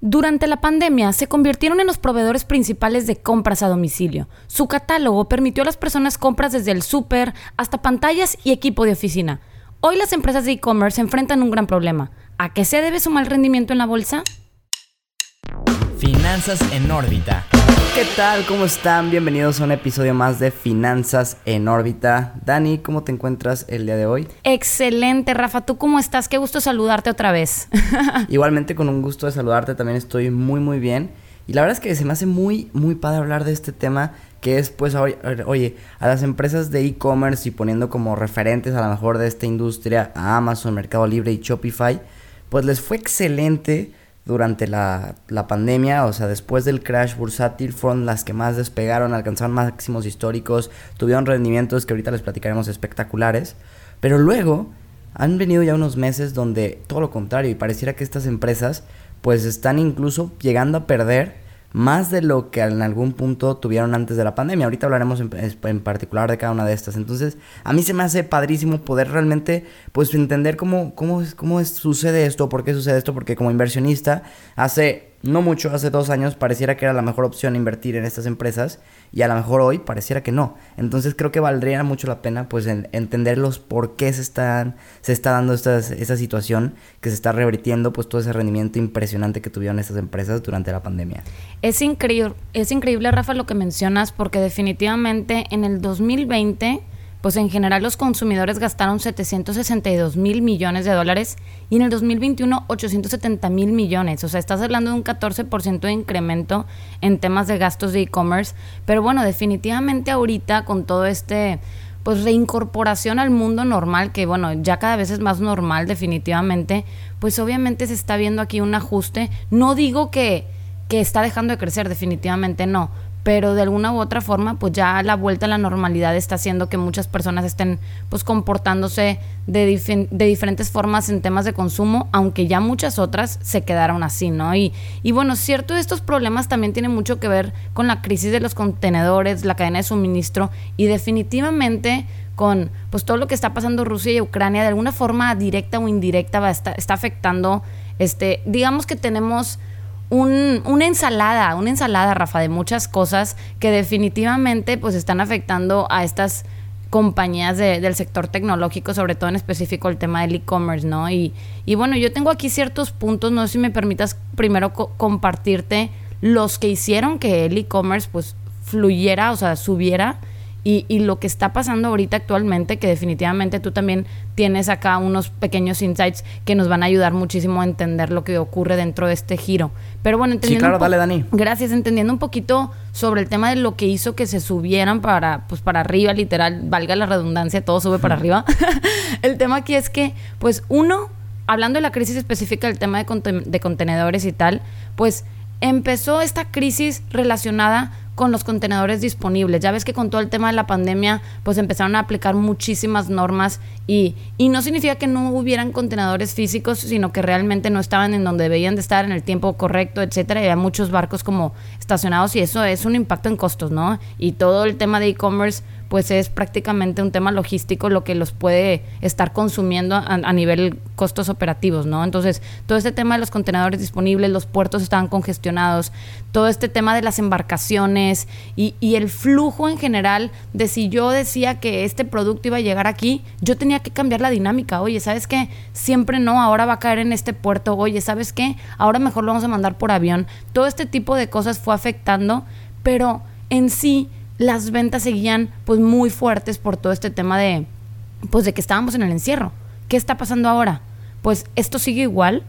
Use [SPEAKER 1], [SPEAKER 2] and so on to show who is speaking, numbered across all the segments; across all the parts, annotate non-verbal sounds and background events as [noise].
[SPEAKER 1] Durante la pandemia se convirtieron en los proveedores principales de compras a domicilio. Su catálogo permitió a las personas compras desde el súper hasta pantallas y equipo de oficina. Hoy las empresas de e-commerce enfrentan un gran problema. ¿A qué se debe su mal rendimiento en la bolsa?
[SPEAKER 2] Finanzas en órbita. ¿Qué tal? ¿Cómo están? Bienvenidos a un episodio más de Finanzas en órbita. Dani, ¿cómo te encuentras el día de hoy?
[SPEAKER 1] Excelente, Rafa. ¿Tú cómo estás? Qué gusto saludarte otra vez. [laughs]
[SPEAKER 2] Igualmente con un gusto de saludarte, también estoy muy muy bien. Y la verdad es que se me hace muy muy padre hablar de este tema que es pues oye, a las empresas de e-commerce y poniendo como referentes a lo mejor de esta industria a Amazon, Mercado Libre y Shopify, pues les fue excelente durante la, pandemia, o sea, después del crash bursátil, fueron las que más despegaron, alcanzaron máximos históricos, tuvieron rendimientos que ahorita les platicaremos espectaculares, pero luego han venido ya unos meses donde todo lo contrario y pareciera que estas empresas pues están incluso llegando a perder más de lo que en algún punto tuvieron antes de la pandemia. Ahorita hablaremos en, particular de cada una de estas. Entonces, a mí se me hace padrísimo poder realmente, pues, entender cómo, cómo, cómo sucede esto, por qué sucede esto, porque como inversionista, hace no mucho, hace dos años pareciera que era la mejor opción invertir en estas empresas y a lo mejor hoy pareciera que no. Entonces creo que valdría mucho la pena pues entender los por qué se, están, se está dando esta, esta situación, que se está revirtiendo pues todo ese rendimiento impresionante que tuvieron estas empresas durante la pandemia.
[SPEAKER 1] Es increíble, es increíble Rafa lo que mencionas porque definitivamente en el 2020 pues en general los consumidores gastaron 762 mil millones de dólares y en el 2021 870 mil millones. O sea, estás hablando de un 14% de incremento en temas de gastos de e-commerce. Pero bueno, definitivamente ahorita con todo este pues reincorporación al mundo normal, que bueno, ya cada vez es más normal definitivamente, pues obviamente se está viendo aquí un ajuste. No digo que, que está dejando de crecer, definitivamente no, pero de alguna u otra forma, pues ya la vuelta a la normalidad está haciendo que muchas personas estén pues comportándose de, de diferentes formas en temas de consumo, aunque ya muchas otras se quedaron así, ¿no? Y, y bueno, cierto, estos problemas también tienen mucho que ver con la crisis de los contenedores, la cadena de suministro y definitivamente con pues todo lo que está pasando Rusia y Ucrania de alguna forma directa o indirecta va, está, está afectando este digamos que tenemos un, una ensalada, una ensalada, Rafa, de muchas cosas que definitivamente pues están afectando a estas compañías del sector tecnológico, sobre todo en específico el tema del e-commerce, ¿no? Y, y, bueno, yo tengo aquí ciertos puntos, no sé si me permitas primero compartirte los que hicieron que el e-commerce pues fluyera, o sea, subiera y, y, lo que está pasando ahorita actualmente, que definitivamente tú también tienes acá unos pequeños insights que nos van a ayudar muchísimo a entender lo que ocurre dentro de este giro. Pero bueno,
[SPEAKER 2] entendiendo. Sí, claro, dale, Dani.
[SPEAKER 1] Gracias, entendiendo un poquito sobre el tema de lo que hizo que se subieran para, pues para arriba, literal, valga la redundancia, todo sube para [laughs] arriba. [laughs] el tema aquí es que, pues, uno, hablando de la crisis específica del tema de, de contenedores y tal, pues empezó esta crisis relacionada con los contenedores disponibles. Ya ves que con todo el tema de la pandemia, pues empezaron a aplicar muchísimas normas y, y no significa que no hubieran contenedores físicos, sino que realmente no estaban en donde debían de estar en el tiempo correcto, etcétera. Y había muchos barcos como estacionados y eso es un impacto en costos, ¿no? Y todo el tema de e-commerce pues es prácticamente un tema logístico lo que los puede estar consumiendo a, nivel costos operativos, ¿no? Entonces, todo este tema de los contenedores disponibles, los puertos estaban congestionados, todo este tema de las embarcaciones y, y el flujo en general de si yo decía que este producto iba a llegar aquí, yo tenía que cambiar la dinámica. Oye, ¿sabes qué? Siempre no, ahora va a caer en este puerto. Oye, ¿sabes qué? Ahora mejor lo vamos a mandar por avión. Todo este tipo de cosas fue afectando, pero en sí las ventas seguían pues muy fuertes por todo este tema de pues de que estábamos en el encierro. ¿Qué está pasando ahora? Pues esto sigue igual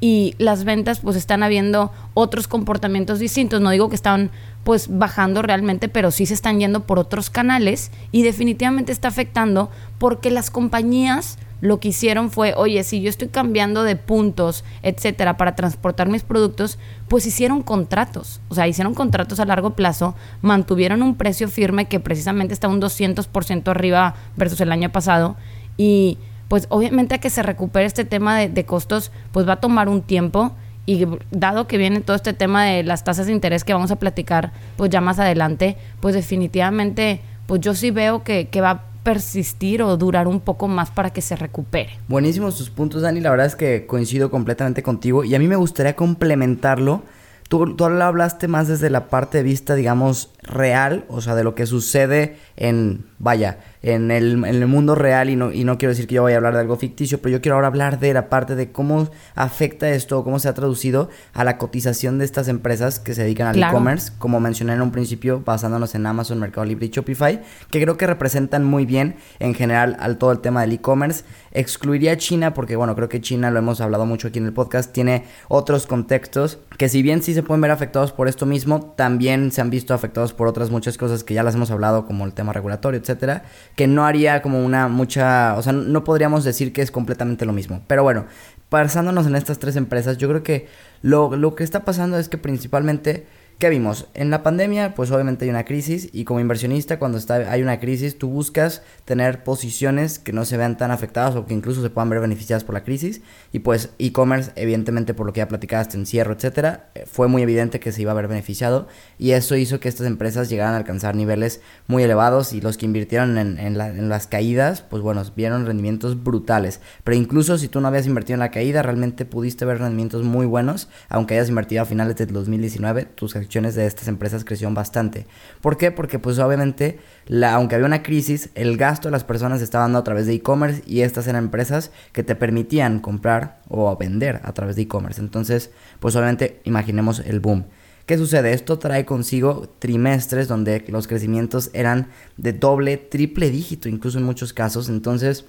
[SPEAKER 1] y las ventas pues están habiendo otros comportamientos distintos. No digo que están pues bajando realmente, pero sí se están yendo por otros canales y definitivamente está afectando porque las compañías lo que hicieron fue, oye, si yo estoy cambiando de puntos, etcétera, para transportar mis productos, pues hicieron contratos. O sea, hicieron contratos a largo plazo, mantuvieron un precio firme que precisamente está un 200% arriba versus el año pasado. Y pues obviamente a que se recupere este tema de, costos, pues va a tomar un tiempo. Y dado que viene todo este tema de las tasas de interés que vamos a platicar, pues ya más adelante, pues definitivamente, pues yo sí veo que, que va persistir o durar un poco más para que se recupere.
[SPEAKER 2] Buenísimos tus puntos, Dani. La verdad es que coincido completamente contigo y a mí me gustaría complementarlo. Tú, tú hablaste más desde la parte de vista, digamos, real, o sea, de lo que sucede en, vaya, en el, en el mundo real y no, y no quiero decir que yo vaya a hablar de algo ficticio, pero yo quiero ahora hablar de la parte de cómo afecta esto, cómo se ha traducido a la cotización de estas empresas que se dedican al e-commerce, como mencioné en un principio, basándonos en Amazon, Mercado Libre y Shopify, que creo que representan muy bien en general al todo el tema del e-commerce. Excluiría China porque, bueno, creo que China, lo hemos hablado mucho aquí en el podcast, tiene otros contextos que si bien sí se pueden ver afectados por esto mismo, también se han visto afectados por otras muchas cosas que ya las hemos hablado, como el tema regulatorio, etcétera que no haría como una mucha, o sea, no podríamos decir que es completamente lo mismo. Pero bueno, basándonos en estas tres empresas, yo creo que lo, lo que está pasando es que principalmente ¿Qué vimos? En la pandemia, pues obviamente hay una crisis y como inversionista cuando está, hay una crisis, tú buscas tener posiciones que no se vean tan afectadas o que incluso se puedan ver beneficiadas por la crisis. Y pues e-commerce, evidentemente por lo que ya platicaste, encierro, etcétera, eh, fue muy evidente que se iba a ver beneficiado y eso hizo que estas empresas llegaran a alcanzar niveles muy elevados y los que invirtieron en, las caídas, pues bueno, vieron rendimientos brutales. Pero incluso si tú no habías invertido en la caída, realmente pudiste ver rendimientos muy buenos, aunque hayas invertido a finales del 2019, tus de estas empresas crecieron bastante. ¿Por qué? Porque pues obviamente, la, aunque había una crisis, el gasto de las personas estaba dando a través de e-commerce y estas eran empresas que te permitían comprar o vender a través de e-commerce. Entonces, pues obviamente imaginemos el boom. ¿Qué sucede? Esto trae consigo trimestres donde los crecimientos eran de doble, triple dígito, incluso en muchos casos. Entonces,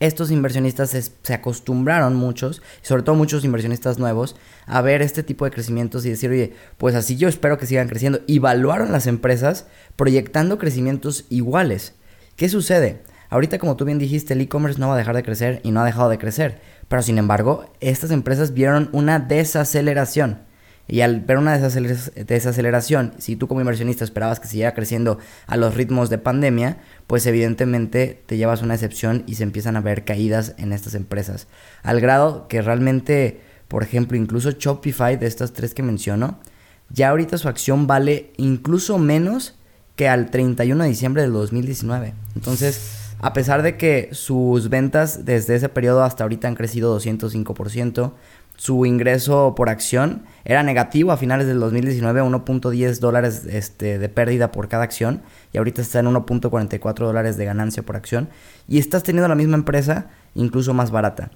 [SPEAKER 2] estos inversionistas se, acostumbraron muchos, sobre todo muchos inversionistas nuevos, a ver este tipo de crecimientos y decir, oye, pues así yo espero que sigan creciendo. Y evaluaron las empresas proyectando crecimientos iguales. ¿Qué sucede? Ahorita, como tú bien dijiste, el e-commerce no va a dejar de crecer y no ha dejado de crecer. Pero sin embargo, estas empresas vieron una desaceleración. Y al ver una desaceleración, si tú como inversionista esperabas que siguiera creciendo a los ritmos de pandemia, pues evidentemente te llevas una excepción y se empiezan a ver caídas en estas empresas. Al grado que realmente, por ejemplo, incluso Shopify de estas tres que menciono, ya ahorita su acción vale incluso menos que al 31 de diciembre del 2019. Entonces, a pesar de que sus ventas desde ese periodo hasta ahorita han crecido 205%, su ingreso por acción era negativo. A finales del 2019, 1.10 dólares este, de pérdida por cada acción. Y ahorita está en 1.44 dólares de ganancia por acción. Y estás teniendo la misma empresa incluso más barata.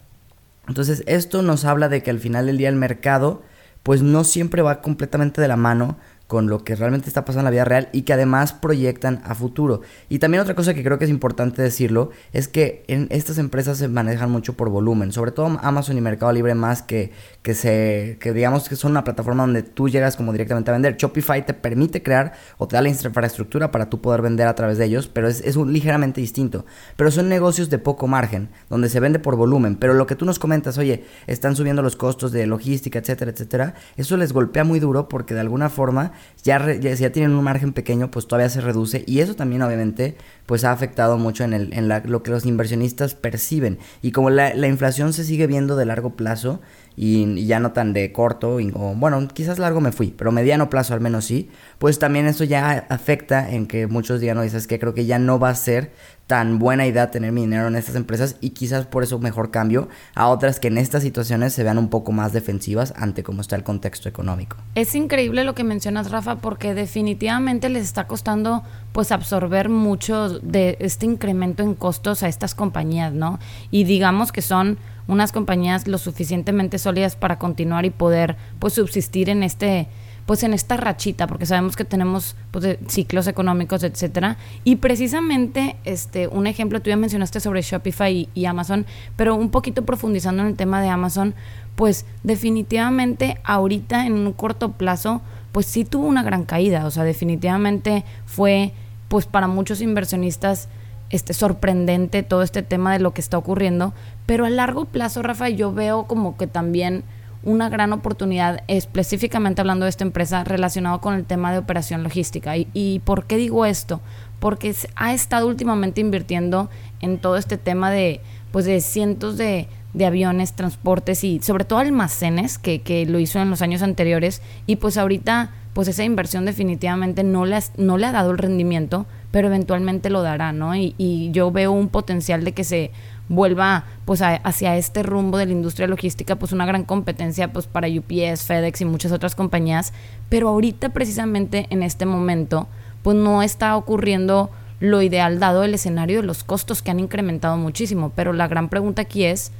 [SPEAKER 2] Entonces esto nos habla de que al final del día el mercado pues no siempre va completamente de la mano con lo que realmente está pasando en la vida real y que además proyectan a futuro. Y también otra cosa que creo que es importante decirlo es que en estas empresas se manejan mucho por volumen, sobre todo Amazon y Mercado Libre más que, que se que digamos que son una plataforma donde tú llegas como directamente a vender. Shopify te permite crear o te da la infraestructura para tú poder vender a través de ellos, pero es, es un, ligeramente distinto. Pero son negocios de poco margen, donde se vende por volumen, pero lo que tú nos comentas, oye, están subiendo los costos de logística, etcétera, etcétera, eso les golpea muy duro porque de alguna forma ya, ya, tienen un margen pequeño, pues todavía se reduce y eso también obviamente pues ha afectado mucho en, el, en lo que los inversionistas perciben. Y como la, la inflación se sigue viendo de largo plazo, y, ya no tan de corto, o, bueno, quizás largo me fui, pero mediano plazo al menos sí, pues también eso ya afecta en que muchos digan, no, dices que creo que ya no va a ser tan buena idea tener mi dinero en estas empresas y quizás por eso mejor cambio a otras que en estas situaciones se vean un poco más defensivas ante cómo está el contexto económico.
[SPEAKER 1] Es increíble lo que mencionas, Rafa, porque definitivamente les está costando pues absorber mucho de este incremento en costos a estas compañías, ¿no? Y digamos que son unas compañías lo suficientemente sólidas para continuar y poder pues subsistir en este pues en esta rachita porque sabemos que tenemos pues, ciclos económicos etcétera. Y precisamente este un ejemplo tú ya mencionaste sobre Shopify y, Amazon pero un poquito profundizando en el tema de Amazon pues definitivamente ahorita en un corto plazo pues sí tuvo una gran caída. O sea definitivamente fue pues para muchos inversionistas este, sorprendente todo este tema de lo que está ocurriendo, pero a largo plazo, Rafa, yo veo como que también una gran oportunidad, específicamente hablando de esta empresa, relacionado con el tema de operación logística. ¿Y, y por qué digo esto? Porque ha estado últimamente invirtiendo en todo este tema de, pues de cientos de, de aviones, transportes y sobre todo almacenes, que, que lo hizo en los años anteriores, y pues ahorita, pues esa inversión definitivamente no le, no le ha dado el rendimiento, pero eventualmente lo dará, ¿no? Y, y yo veo un potencial de que se vuelva pues hacia este rumbo de la industria logística pues una gran competencia pues para UPS, FedEx y muchas otras compañías, pero ahorita precisamente en este momento pues no está ocurriendo lo ideal dado el escenario de los costos que han incrementado muchísimo, pero la gran pregunta aquí es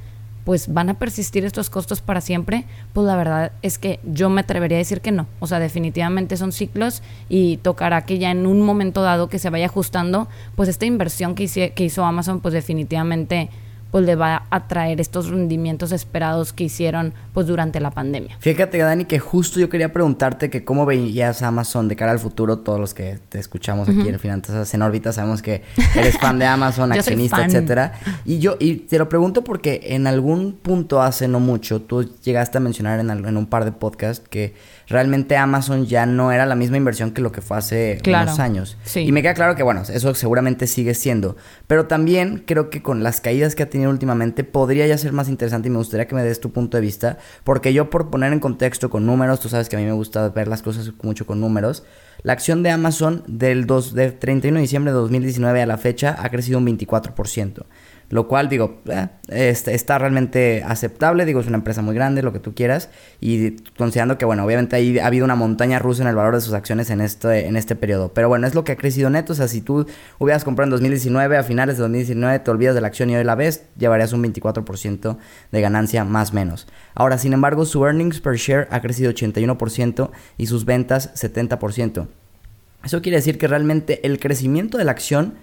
[SPEAKER 1] pues van a persistir estos costos para siempre, pues la verdad es que yo me atrevería a decir que no. O sea, definitivamente son ciclos y tocará que ya en un momento dado que se vaya ajustando, pues esta inversión que, que hizo Amazon, pues definitivamente pues le va a traer estos rendimientos esperados que hicieron pues durante la pandemia.
[SPEAKER 2] Fíjate, Dani, que justo yo quería preguntarte que cómo veías Amazon de cara al futuro, todos los que te escuchamos aquí en Finanzas en órbita sabemos que eres fan de Amazon, [laughs] accionista, etcétera. Y yo y te lo pregunto porque en algún punto hace no mucho tú llegaste a mencionar en, en un par de podcasts que realmente Amazon ya no era la misma inversión que lo que fue hace unos años. Y me queda claro que, bueno, eso seguramente sigue siendo. Pero también creo que con las caídas que ha tenido últimamente podría ya ser más interesante y me gustaría que me des tu punto de vista. Porque yo, por poner en contexto con números, tú sabes que a mí me gusta ver las cosas mucho con números. La acción de Amazon del 2, de 31 de diciembre de 2019 a la fecha ha crecido un 24%. Lo cual, digo, eh, este, está realmente aceptable. Digo, es una empresa muy grande, lo que tú quieras. Y considerando que, bueno, obviamente ahí ha habido una montaña rusa en el valor de sus acciones en este, en este periodo. Pero bueno, es lo que ha crecido neto. O sea, si tú hubieras comprado en 2019, a finales de 2019, te olvidas de la acción y hoy la ves, llevarías un 24% de ganancia más menos. Ahora, sin embargo, su earnings per share ha crecido 81% y sus ventas 70%. Eso quiere decir que realmente el crecimiento de la acción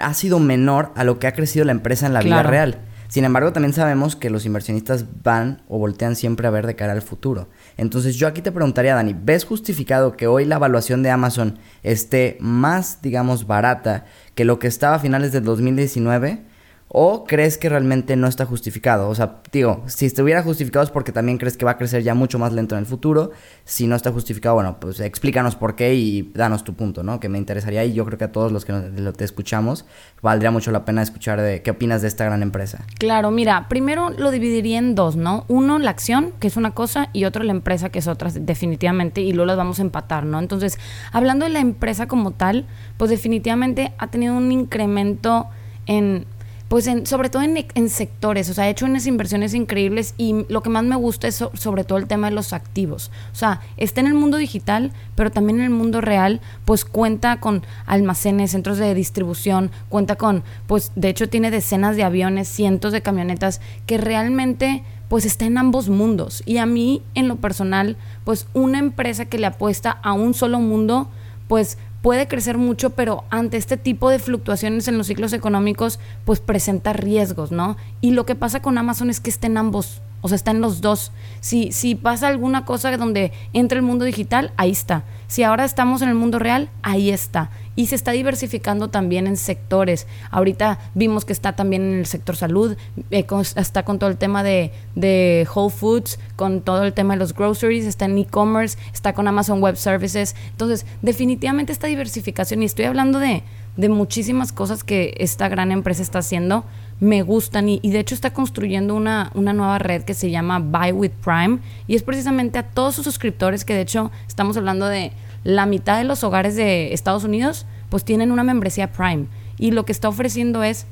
[SPEAKER 2] ha sido menor a lo que ha crecido la empresa en la vida real. Sin embargo, también sabemos que los inversionistas van o voltean siempre a ver de cara al futuro. Entonces yo aquí te preguntaría, Dani, ¿ves justificado que hoy la evaluación de Amazon esté más, digamos, barata que lo que estaba a finales del 2019? ¿O crees que realmente no está justificado? O sea, digo, si estuviera justificado es porque también crees que va a crecer ya mucho más lento en el futuro. Si no está justificado, bueno, pues explícanos por qué y danos tu punto, ¿no? Que me interesaría y yo creo que a todos los que te escuchamos valdría mucho la pena escuchar de qué opinas de esta gran empresa.
[SPEAKER 1] Claro, mira, primero lo dividiría en dos, ¿no? Uno, la acción, que es una cosa, y otro, la empresa, que es otra, definitivamente, y luego las vamos a empatar, ¿no? Entonces, hablando de la empresa como tal, pues definitivamente ha tenido un incremento en pues sobre todo en, sectores, o sea, ha hecho unas inversiones increíbles y lo que más me gusta es sobre todo el tema de los activos. O sea, está en el mundo digital, pero también en el mundo real, pues cuenta con almacenes, centros de distribución, cuenta con, pues de hecho tiene decenas de aviones, cientos de camionetas, que realmente pues está en ambos mundos. Y a mí, en lo personal, pues una empresa que le apuesta a un solo mundo, pues puede crecer mucho, pero ante este tipo de fluctuaciones en los ciclos económicos, pues presenta riesgos, ¿no? Y lo que pasa con Amazon es que está en ambos, o sea, está en los dos. Si, si pasa alguna cosa donde entra el mundo digital, ahí está. Si ahora estamos en el mundo real, ahí está y se está diversificando también en sectores. Ahorita vimos que está también en el sector salud, eh, está con todo el tema de, de, Whole Foods, con todo el tema de los groceries, está en e-commerce, está con Amazon Web Services. Entonces, definitivamente esta diversificación, y estoy hablando de, de muchísimas cosas que esta gran empresa está haciendo, me gustan y, y, de hecho está construyendo una, una nueva red que se llama Buy with Prime y es precisamente a todos sus suscriptores que de hecho estamos hablando de la mitad de los hogares de Estados Unidos pues tienen una membresía Prime y lo que está ofreciendo es,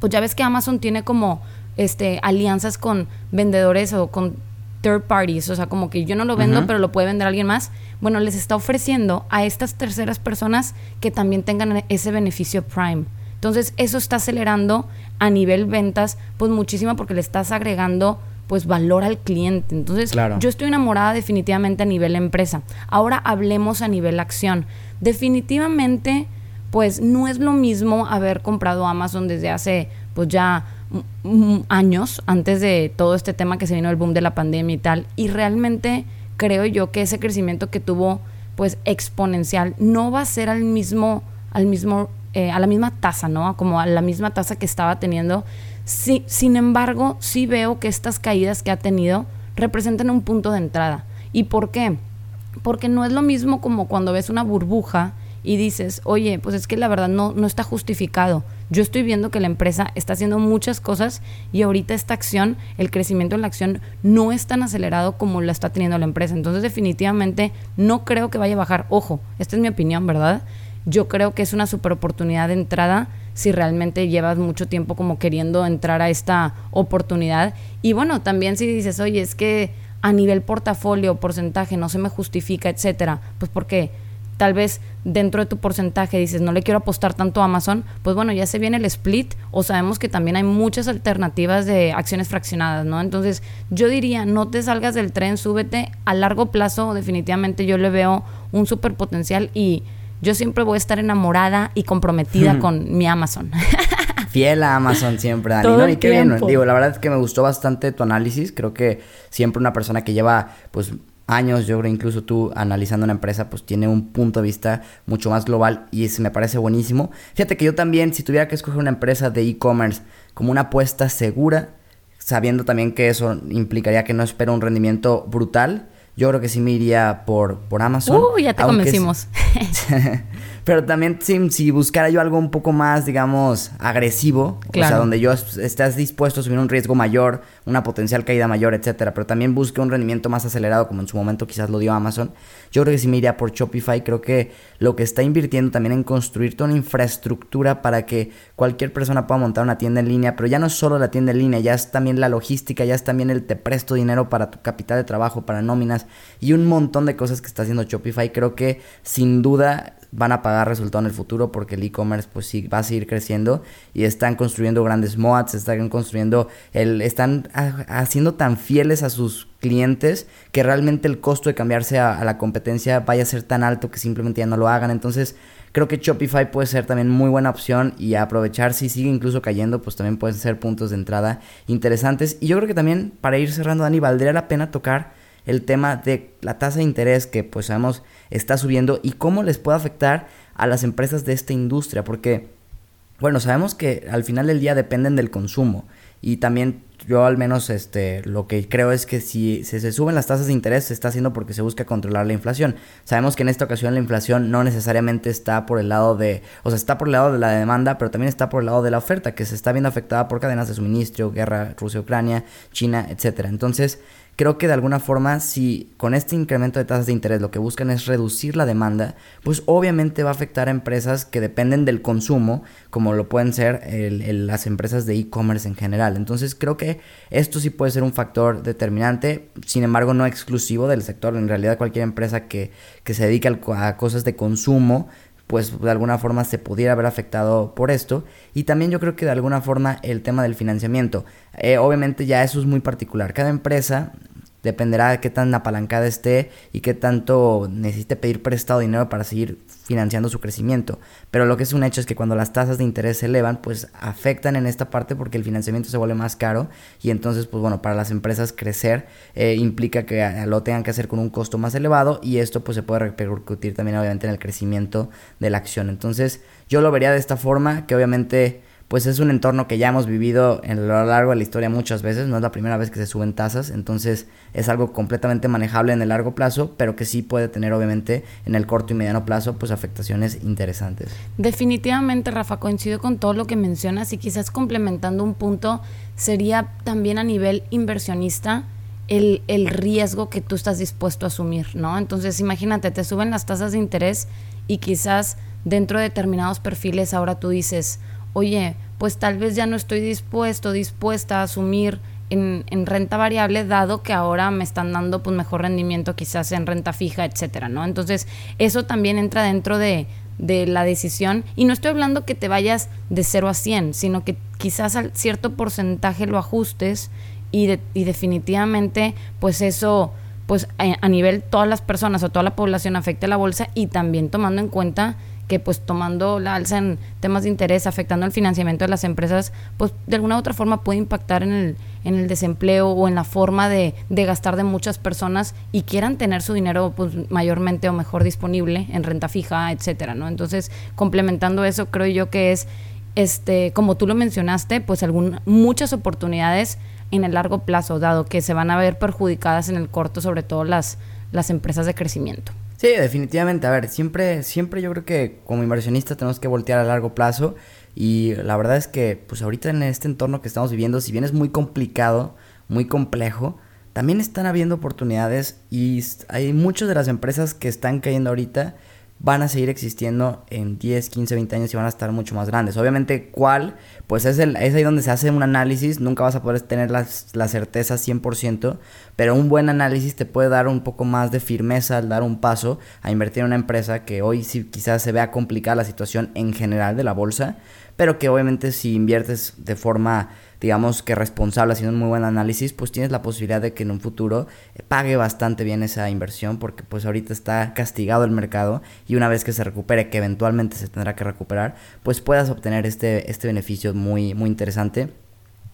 [SPEAKER 1] pues ya ves que Amazon tiene como este alianzas con vendedores o con third parties, o sea, como que yo no lo vendo, pero lo puede vender alguien más. Bueno, les está ofreciendo a estas terceras personas que también tengan ese beneficio Prime. Entonces, eso está acelerando a nivel ventas, pues muchísimo porque le estás agregando pues valor al cliente. Entonces, yo estoy enamorada definitivamente a nivel empresa. Ahora hablemos a nivel acción. Definitivamente, pues no es lo mismo haber comprado Amazon desde hace pues ya años antes de todo este tema que se vino el boom de la pandemia y tal. Y realmente creo yo que ese crecimiento que tuvo pues exponencial no va a ser al mismo, al mismo, eh, a la misma tasa, ¿no? Como a la misma tasa que estaba teniendo Sí, sin embargo, sí veo que estas caídas que ha tenido representan un punto de entrada. ¿Y por qué? Porque no es lo mismo como cuando ves una burbuja y dices, oye, pues es que la verdad no, no está justificado. Yo estoy viendo que la empresa está haciendo muchas cosas y ahorita esta acción, el crecimiento en la acción no es tan acelerado como la está teniendo la empresa. Entonces definitivamente no creo que vaya a bajar. Ojo, esta es mi opinión, ¿verdad? yo creo que es una super oportunidad de entrada si realmente llevas mucho tiempo como queriendo entrar a esta oportunidad. Y bueno, también si dices, oye, es que a nivel portafolio, porcentaje, no se me justifica, etcétera, pues porque tal vez dentro de tu porcentaje dices, no le quiero apostar tanto a Amazon, pues bueno, ya se viene el split o sabemos que también hay muchas alternativas de acciones fraccionadas, ¿no? Entonces, yo diría, no te salgas del tren, súbete. A largo plazo, definitivamente yo le veo un súper potencial y yo siempre voy a estar enamorada y comprometida con mi Amazon. [laughs]
[SPEAKER 2] Fiel a Amazon siempre, Dani. Todo y qué bien. Digo, la verdad es que me gustó bastante tu análisis. Creo que siempre una persona que lleva, pues, años, yo creo incluso tú analizando una empresa, pues tiene un punto de vista mucho más global y eso me parece buenísimo. Fíjate que yo también, si tuviera que escoger una empresa de e-commerce como una apuesta segura, sabiendo también que eso implicaría que no espero un rendimiento brutal, yo creo que sí me iría por, por Amazon.
[SPEAKER 1] Uh, ya te convencimos. [laughs] [laughs]
[SPEAKER 2] Pero también si, si, buscara yo algo un poco más, digamos, agresivo, o sea, donde yo estés dispuesto a asumir un riesgo mayor, una potencial caída mayor, etcétera, pero también busque un rendimiento más acelerado, como en su momento quizás lo dio Amazon, yo creo que sí me iría por Shopify. Creo que lo que está invirtiendo también en construir toda una infraestructura para que cualquier persona pueda montar una tienda en línea, pero ya no es solo la tienda en línea, ya es también la logística, ya es también el te presto dinero para tu capital de trabajo, para nóminas y un montón de cosas que está haciendo Shopify. Creo que sin duda van a pagar resultado en el futuro porque el e-commerce pues sí va a seguir creciendo y están construyendo grandes mods, están construyendo el están haciendo tan fieles a sus clientes que realmente el costo de cambiarse a, la competencia vaya a ser tan alto que simplemente ya no lo hagan. Entonces, creo que Shopify puede ser también muy buena opción y aprovechar si sigue incluso cayendo, pues también pueden ser puntos de entrada interesantes. Y yo creo que también para ir cerrando, Dani, valdría la pena tocar el tema de la tasa de interés que pues sabemos está subiendo y cómo les puede afectar a las empresas de esta industria, porque bueno, sabemos que al final del día dependen del consumo y también yo al menos este lo que creo es que si, se suben las tasas de interés se está haciendo porque se busca controlar la inflación. Sabemos que en esta ocasión la inflación no necesariamente está por el lado de, o sea, está por el lado de la demanda, pero también está por el lado de la oferta que se está viendo afectada por cadenas de suministro, guerra Rusia-Ucrania, China, etcétera. Entonces, creo que de alguna forma si con este incremento de tasas de interés lo que buscan es reducir la demanda, pues obviamente va a afectar a empresas que dependen del consumo, como lo pueden ser las empresas de e-commerce en general. Entonces creo que esto sí puede ser un factor determinante, sin embargo no exclusivo del sector. En realidad cualquier empresa que, que se dedique a cosas de consumo, pues de alguna forma se pudiera haber afectado por esto. Y también yo creo que de alguna forma el tema del financiamiento. Eh, obviamente ya eso es muy particular. Cada empresa dependerá de qué tan apalancada esté y qué tanto necesite pedir prestado dinero para seguir financiando su crecimiento. Pero lo que es un hecho es que cuando las tasas de interés se elevan, pues afectan en esta parte porque el financiamiento se vuelve más caro y entonces, pues bueno, para las empresas crecer eh, implica que lo tengan que hacer con un costo más elevado y esto pues se puede repercutir también obviamente en el crecimiento de la acción. Entonces yo lo vería de esta forma, que obviamente pues es un entorno que ya hemos vivido a lo largo de la historia muchas veces, no es la primera vez que se suben tasas, entonces es algo completamente manejable en el largo plazo, pero que sí puede tener obviamente en el corto y mediano plazo pues afectaciones interesantes.
[SPEAKER 1] Definitivamente, Rafa, coincido con todo lo que mencionas y quizás complementando un punto sería también a nivel inversionista el, el riesgo que tú estás dispuesto a asumir, ¿no? Entonces imagínate, te suben las tasas de interés y quizás dentro de determinados perfiles ahora tú dices, oye, pues tal vez ya no estoy dispuesto, dispuesta a asumir en, renta variable, dado que ahora me están dando pues mejor rendimiento quizás en renta fija, etcétera, ¿no? Entonces, eso también entra dentro de, de la decisión. Y no estoy hablando que te vayas de 0 a 100, sino que quizás al cierto porcentaje lo ajustes y, y definitivamente, pues eso pues a, nivel todas las personas o toda la población afecte a la bolsa y también tomando en cuenta que pues tomando la alza en temas de interés, afectando el financiamiento de las empresas, pues de alguna u otra forma puede impactar en el, en el desempleo o en la forma de, de gastar de muchas personas y quieran tener su dinero pues mayormente o mejor disponible en renta fija, etcétera, ¿no? Entonces, complementando eso, creo yo que es este, como tú lo mencionaste, pues algún, muchas oportunidades en el largo plazo, dado que se van a ver perjudicadas en el corto, sobre todo las, las empresas de crecimiento.
[SPEAKER 2] Sí, definitivamente. A ver, siempre, siempre yo creo que como inversionista tenemos que voltear a largo plazo. Y la verdad es que, pues ahorita en este entorno que estamos viviendo, si bien es muy complicado, muy complejo, también están habiendo oportunidades y hay muchas de las empresas que están cayendo ahorita van a seguir existiendo en 10, 15, 20 años y van a estar mucho más grandes. Obviamente, ¿cuál? Pues es, el, es ahí donde se hace un análisis, nunca vas a poder tener la, la certeza 100%, pero un buen análisis te puede dar un poco más de firmeza al dar un paso a invertir en una empresa que hoy sí quizás se vea complicada la situación en general de la bolsa, pero que obviamente si inviertes de forma digamos que responsable, haciendo un muy buen análisis, pues tienes la posibilidad de que en un futuro eh, pague bastante bien esa inversión, porque pues ahorita está castigado el mercado y una vez que se recupere, que eventualmente se tendrá que recuperar, pues puedas obtener este, este beneficio muy, muy interesante.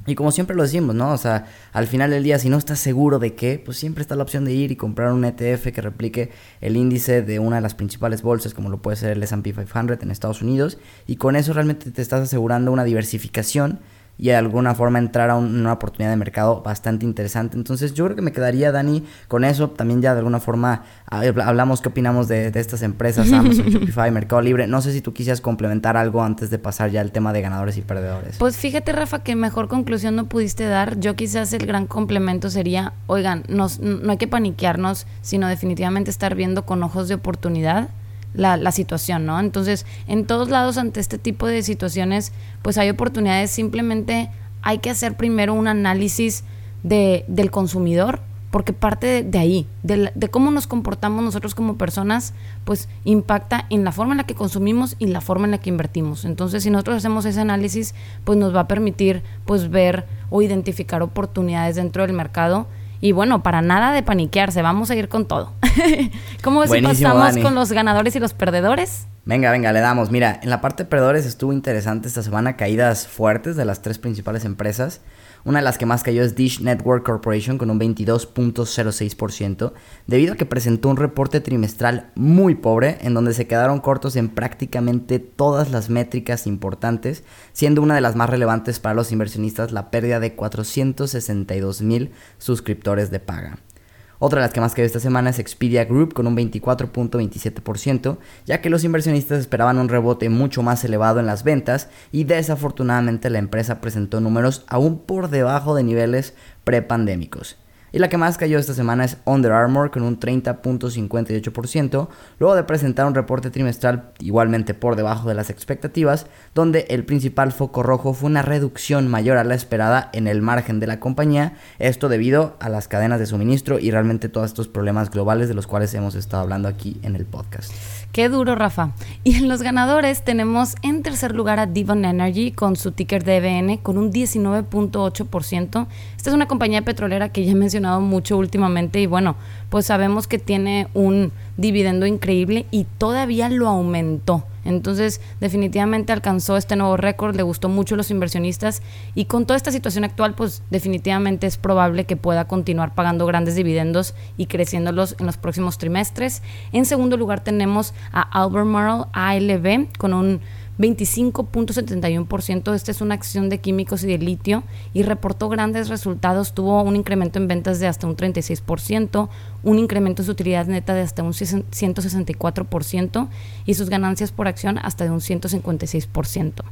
[SPEAKER 2] Y como siempre lo decimos, ¿no? O sea, al final del día, si no estás seguro de qué, pues siempre está la opción de ir y comprar un ETF que replique el índice de una de las principales bolsas, como lo puede ser el SP 500 en Estados Unidos. Y con eso realmente te estás asegurando una diversificación y de alguna forma entrar a una oportunidad de mercado bastante interesante. Entonces yo creo que me quedaría, Dani, con eso. También ya de alguna forma hablamos qué opinamos de, estas empresas, [laughs] Amazon, Shopify, Mercado Libre. No sé si tú quisieras complementar algo antes de pasar ya al tema de ganadores y perdedores.
[SPEAKER 1] Pues fíjate, Rafa, que mejor conclusión no pudiste dar. Yo quizás el gran complemento sería, oigan, nos, no hay que paniquearnos, sino definitivamente estar viendo con ojos de oportunidad la, la, situación, ¿no? Entonces, en todos lados ante este tipo de situaciones, pues hay oportunidades, simplemente hay que hacer primero un análisis de, del consumidor, porque parte de, ahí, de, de, cómo nos comportamos nosotros como personas, pues impacta en la forma en la que consumimos y la forma en la que invertimos. Entonces, si nosotros hacemos ese análisis, pues nos va a permitir pues ver o identificar oportunidades dentro del mercado y bueno, para nada de paniquearse, vamos a ir con todo. [laughs] ¿Cómo si pasamos con los ganadores y los perdedores?
[SPEAKER 2] Venga, venga, le damos. Mira, en la parte de perdedores estuvo interesante esta semana, caídas fuertes de las tres principales empresas. Una de las que más cayó es Dish Network Corporation con un 22.06%, debido a que presentó un reporte trimestral muy pobre, en donde se quedaron cortos en prácticamente todas las métricas importantes, siendo una de las más relevantes para los inversionistas la pérdida de 462 mil suscriptores de paga. Otra de las que más cayó esta semana es Expedia Group con un 24.27%, ya que los inversionistas esperaban un rebote mucho más elevado en las ventas y desafortunadamente la empresa presentó números aún por debajo de niveles prepandémicos. Y la que más cayó esta semana es Under Armour con un 30.58%, luego de presentar un reporte trimestral igualmente por debajo de las expectativas, donde el principal foco rojo fue una reducción mayor a la esperada en el margen de la compañía, esto debido a las cadenas de suministro y realmente todos estos problemas globales de los cuales hemos estado hablando aquí en el podcast.
[SPEAKER 1] Qué duro, Rafa. Y en los ganadores tenemos en tercer lugar a Devon Energy con su ticker DBN con un 19.8%. Esta es una compañía petrolera que ya he mencionado mucho últimamente y bueno, pues sabemos que tiene un dividendo increíble y todavía lo aumentó. Entonces, definitivamente alcanzó este nuevo récord, le gustó mucho a los inversionistas y con toda esta situación actual, pues definitivamente es probable que pueda continuar pagando grandes dividendos y creciéndolos en los próximos trimestres. En segundo lugar tenemos a Albemarle ALB con un 25.71%. Esta es una acción de químicos y de litio y reportó grandes resultados. Tuvo un incremento en ventas de hasta un 36%, un incremento en su utilidad neta de hasta un 164% y sus ganancias por acción hasta de un 156%.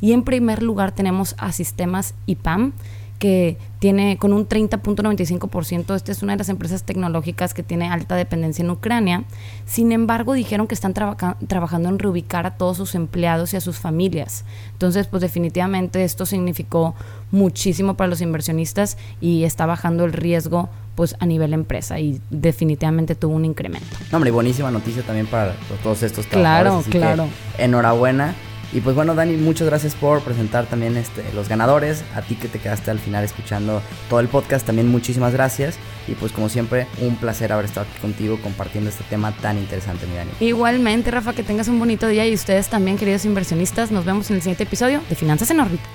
[SPEAKER 1] Y en primer lugar tenemos a Sistemas IPAM que tiene con un 30.95%, esta es una de las empresas tecnológicas que tiene alta dependencia en Ucrania. Sin embargo, dijeron que están trabajando en reubicar a todos sus empleados y a sus familias. Entonces, pues definitivamente esto significó muchísimo para los inversionistas y está bajando el riesgo pues a nivel empresa y definitivamente tuvo un incremento.
[SPEAKER 2] No, hombre, buenísima noticia también para todos estos
[SPEAKER 1] trabajadores. Claro, claro.
[SPEAKER 2] enhorabuena y pues bueno, Dani, muchas gracias por presentar también este, los ganadores. A ti que te quedaste al final escuchando todo el podcast, también muchísimas gracias. Y pues como siempre, un placer haber estado aquí contigo compartiendo este tema tan interesante, mi Dani.
[SPEAKER 1] Igualmente, Rafa, que tengas un bonito día y ustedes también, queridos inversionistas. Nos vemos en el siguiente episodio de Finanzas en órbita.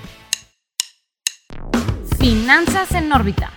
[SPEAKER 1] Finanzas en órbita.